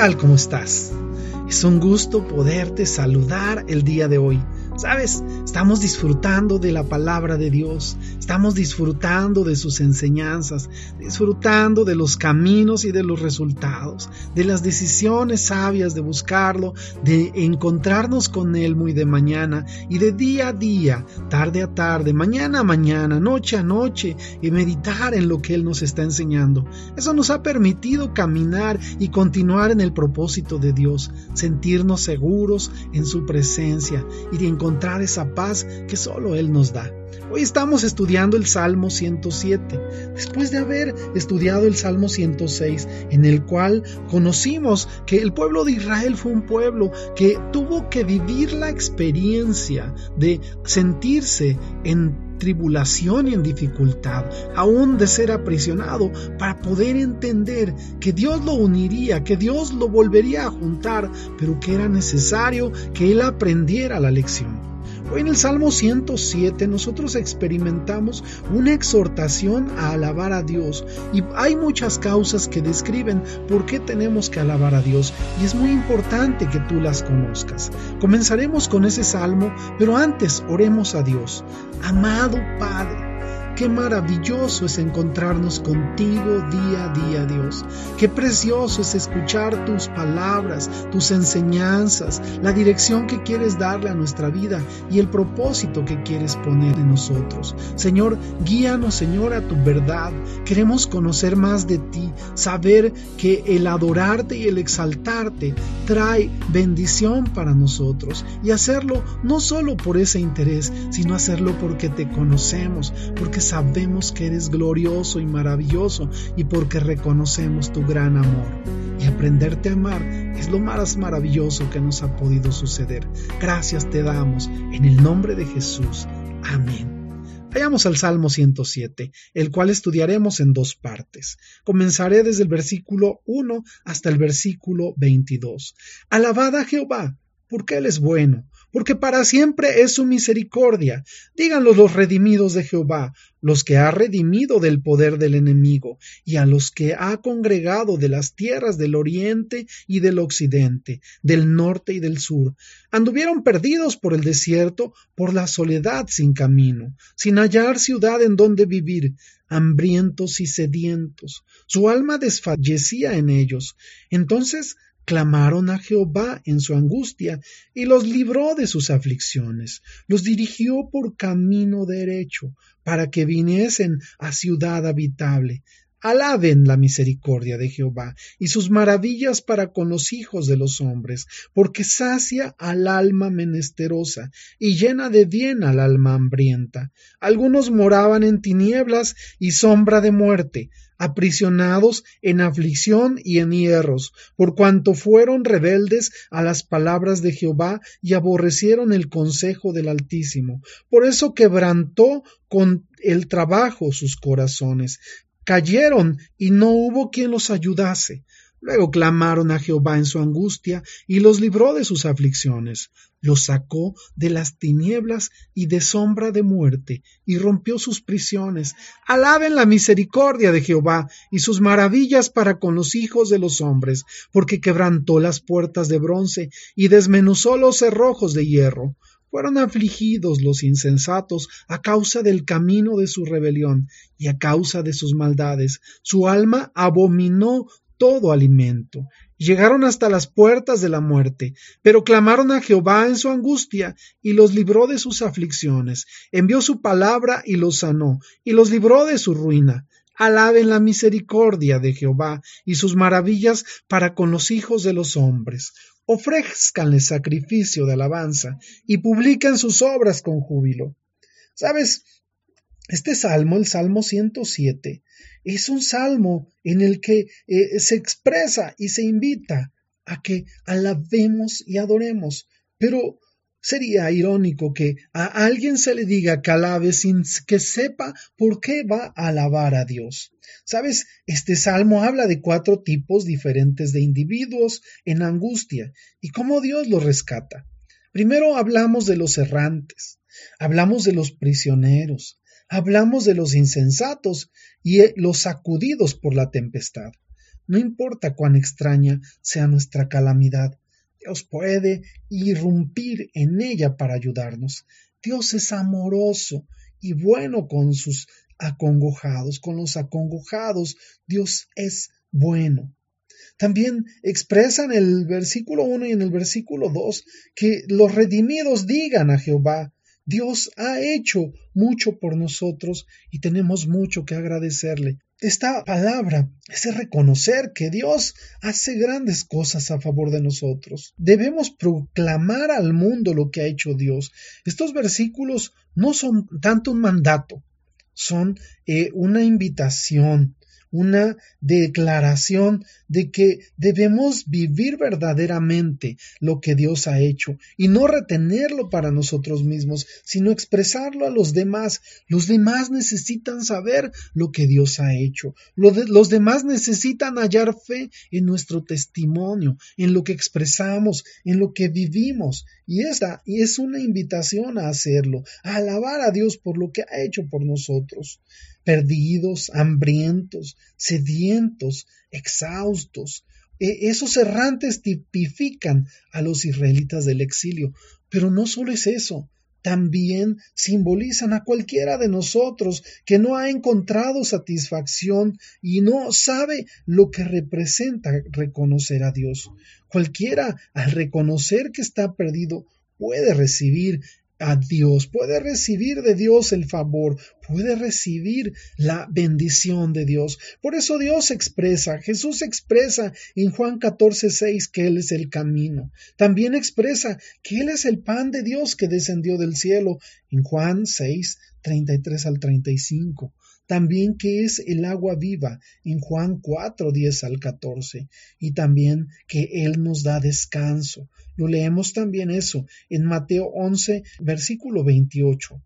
tal? ¿Cómo estás? Es un gusto poderte saludar el día de hoy. Sabes, estamos disfrutando de la palabra de Dios, estamos disfrutando de sus enseñanzas, disfrutando de los caminos y de los resultados, de las decisiones sabias de buscarlo, de encontrarnos con Él muy de mañana y de día a día, tarde a tarde, mañana a mañana, noche a noche y meditar en lo que Él nos está enseñando. Eso nos ha permitido caminar y continuar en el propósito de Dios, sentirnos seguros en su presencia y de encontrar esa paz que solo Él nos da. Hoy estamos estudiando el Salmo 107, después de haber estudiado el Salmo 106, en el cual conocimos que el pueblo de Israel fue un pueblo que tuvo que vivir la experiencia de sentirse en tribulación y en dificultad, aún de ser aprisionado, para poder entender que Dios lo uniría, que Dios lo volvería a juntar, pero que era necesario que él aprendiera la lección. En el Salmo 107 nosotros experimentamos una exhortación a alabar a Dios y hay muchas causas que describen por qué tenemos que alabar a Dios y es muy importante que tú las conozcas. Comenzaremos con ese salmo, pero antes oremos a Dios. Amado Padre, Qué maravilloso es encontrarnos contigo día a día, Dios. Qué precioso es escuchar tus palabras, tus enseñanzas, la dirección que quieres darle a nuestra vida y el propósito que quieres poner en nosotros. Señor, guíanos, Señor, a tu verdad. Queremos conocer más de ti, saber que el adorarte y el exaltarte trae bendición para nosotros y hacerlo no solo por ese interés, sino hacerlo porque te conocemos, porque sabemos que eres glorioso y maravilloso y porque reconocemos tu gran amor. Y aprenderte a amar es lo más maravilloso que nos ha podido suceder. Gracias te damos en el nombre de Jesús. Amén. Vayamos al Salmo 107, el cual estudiaremos en dos partes. Comenzaré desde el versículo 1 hasta el versículo 22. Alabad a Jehová, porque Él es bueno porque para siempre es su misericordia. Díganlo los redimidos de Jehová, los que ha redimido del poder del enemigo, y a los que ha congregado de las tierras del oriente y del occidente, del norte y del sur. Anduvieron perdidos por el desierto, por la soledad sin camino, sin hallar ciudad en donde vivir, hambrientos y sedientos. Su alma desfallecía en ellos. Entonces clamaron a Jehová en su angustia y los libró de sus aflicciones, los dirigió por camino derecho para que viniesen a ciudad habitable. Alaben la misericordia de Jehová y sus maravillas para con los hijos de los hombres, porque sacia al alma menesterosa y llena de bien al alma hambrienta. Algunos moraban en tinieblas y sombra de muerte, aprisionados en aflicción y en hierros, por cuanto fueron rebeldes a las palabras de Jehová y aborrecieron el consejo del Altísimo. Por eso quebrantó con el trabajo sus corazones. Cayeron y no hubo quien los ayudase. Luego clamaron a Jehová en su angustia y los libró de sus aflicciones los sacó de las tinieblas y de sombra de muerte, y rompió sus prisiones. Alaben la misericordia de Jehová y sus maravillas para con los hijos de los hombres, porque quebrantó las puertas de bronce y desmenuzó los cerrojos de hierro. Fueron afligidos los insensatos a causa del camino de su rebelión y a causa de sus maldades. Su alma abominó todo alimento. Llegaron hasta las puertas de la muerte, pero clamaron a Jehová en su angustia, y los libró de sus aflicciones, envió su palabra y los sanó, y los libró de su ruina. Alaben la misericordia de Jehová y sus maravillas para con los hijos de los hombres. Ofrezcanle sacrificio de alabanza y publiquen sus obras con júbilo. ¿Sabes? Este salmo, el Salmo 107, es un salmo en el que eh, se expresa y se invita a que alabemos y adoremos. Pero sería irónico que a alguien se le diga que alabe sin que sepa por qué va a alabar a Dios. Sabes, este salmo habla de cuatro tipos diferentes de individuos en angustia y cómo Dios los rescata. Primero hablamos de los errantes, hablamos de los prisioneros, hablamos de los insensatos y eh, los sacudidos por la tempestad. no importa cuán extraña sea nuestra calamidad. Dios puede irrumpir en ella para ayudarnos. Dios es amoroso y bueno con sus acongojados, con los acongojados. Dios es bueno. También expresa en el versículo 1 y en el versículo 2 que los redimidos digan a Jehová, Dios ha hecho mucho por nosotros y tenemos mucho que agradecerle. Esta palabra es reconocer que Dios hace grandes cosas a favor de nosotros. Debemos proclamar al mundo lo que ha hecho Dios. Estos versículos no son tanto un mandato, son eh, una invitación, una declaración de que debemos vivir verdaderamente lo que Dios ha hecho y no retenerlo para nosotros mismos, sino expresarlo a los demás. Los demás necesitan saber lo que Dios ha hecho. Los demás necesitan hallar fe en nuestro testimonio, en lo que expresamos, en lo que vivimos. Y esta es una invitación a hacerlo, a alabar a Dios por lo que ha hecho por nosotros perdidos, hambrientos, sedientos, exhaustos. E, esos errantes tipifican a los israelitas del exilio. Pero no solo es eso, también simbolizan a cualquiera de nosotros que no ha encontrado satisfacción y no sabe lo que representa reconocer a Dios. Cualquiera, al reconocer que está perdido, puede recibir a Dios, puede recibir de Dios el favor, puede recibir la bendición de Dios. Por eso Dios expresa, Jesús expresa en Juan 14, 6 que Él es el camino. También expresa que Él es el pan de Dios que descendió del cielo en Juan 6, 33 al 35 también que es el agua viva en Juan 4, 10 al 14, y también que Él nos da descanso. Lo leemos también eso en Mateo 11, versículo 28.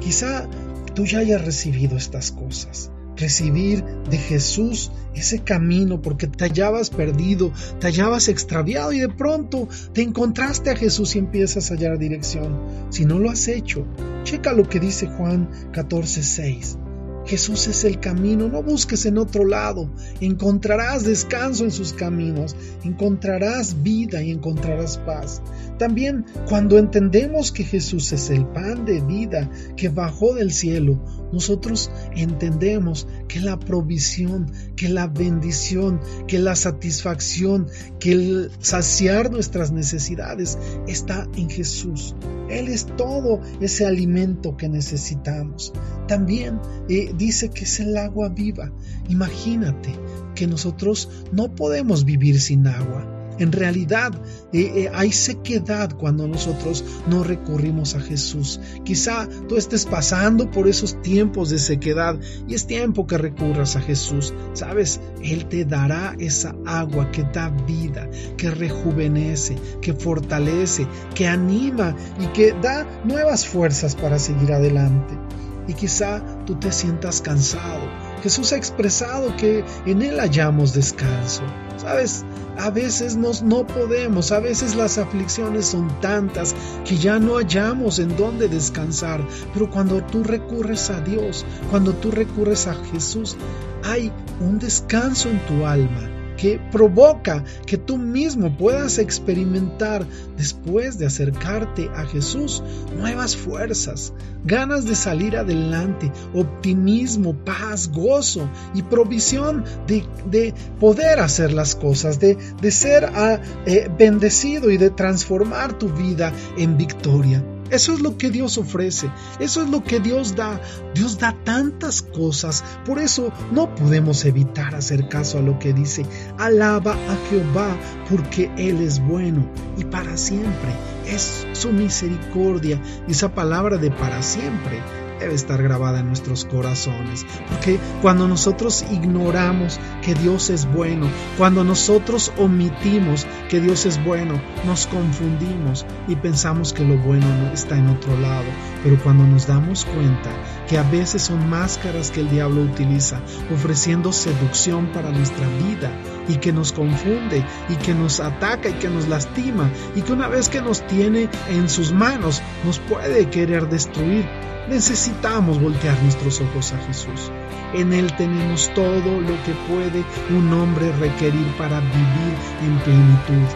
Quizá tú ya hayas recibido estas cosas. Recibir de Jesús ese camino porque te hallabas perdido, te hallabas extraviado y de pronto te encontraste a Jesús y empiezas a hallar dirección. Si no lo has hecho, checa lo que dice Juan 14, 6. Jesús es el camino, no busques en otro lado, encontrarás descanso en sus caminos, encontrarás vida y encontrarás paz. También cuando entendemos que Jesús es el pan de vida que bajó del cielo, nosotros entendemos que la provisión, que la bendición, que la satisfacción, que el saciar nuestras necesidades está en Jesús. Él es todo ese alimento que necesitamos. También eh, dice que es el agua viva. Imagínate que nosotros no podemos vivir sin agua. En realidad eh, eh, hay sequedad cuando nosotros no recurrimos a Jesús. Quizá tú estés pasando por esos tiempos de sequedad y es tiempo que recurras a Jesús. Sabes, Él te dará esa agua que da vida, que rejuvenece, que fortalece, que anima y que da nuevas fuerzas para seguir adelante. Y quizá tú te sientas cansado. Jesús ha expresado que en Él hallamos descanso. Sabes, a veces nos no podemos, a veces las aflicciones son tantas que ya no hallamos en dónde descansar, pero cuando tú recurres a Dios, cuando tú recurres a Jesús, hay un descanso en tu alma que provoca que tú mismo puedas experimentar después de acercarte a Jesús nuevas fuerzas, ganas de salir adelante, optimismo, paz, gozo y provisión de, poder hacer las cosas, de, ser ah, eh, bendecido y de transformar tu vida en victoria. Eso es lo que Dios ofrece, eso es lo que Dios da. Dios da tantas cosas, por eso no podemos evitar hacer caso a lo que dice. Alaba a Jehová porque Él es bueno y para siempre es su misericordia. Esa palabra de para siempre debe estar grabada en nuestros corazones. Porque cuando nosotros ignoramos que Dios es bueno, cuando nosotros omitimos que Dios es bueno, nos confundimos y pensamos que lo bueno está en otro lado. Pero cuando nos damos cuenta que a veces son máscaras que el diablo utiliza, ofreciendo seducción para nuestra vida y que nos confunde y que nos ataca y que nos lastima y que una vez que nos tiene en sus manos nos puede querer destruir necesitamos voltear nuestros ojos a Jesús. En Él tenemos todo lo que puede un hombre requerir para vivir en plenitud.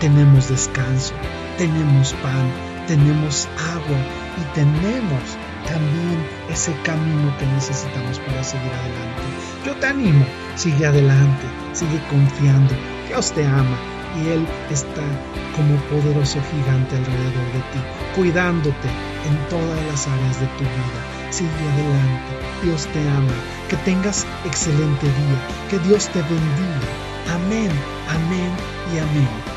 Tenemos descanso, tenemos pan, tenemos agua y tenemos también ese camino que necesitamos para seguir adelante. Yo te animo, sigue adelante, sigue confiando. Dios te ama y Él está como poderoso gigante alrededor de ti, cuidándote en todas las áreas de tu vida. Sigue adelante, Dios te ama, que tengas excelente día, que Dios te bendiga. Amén, amén y amén.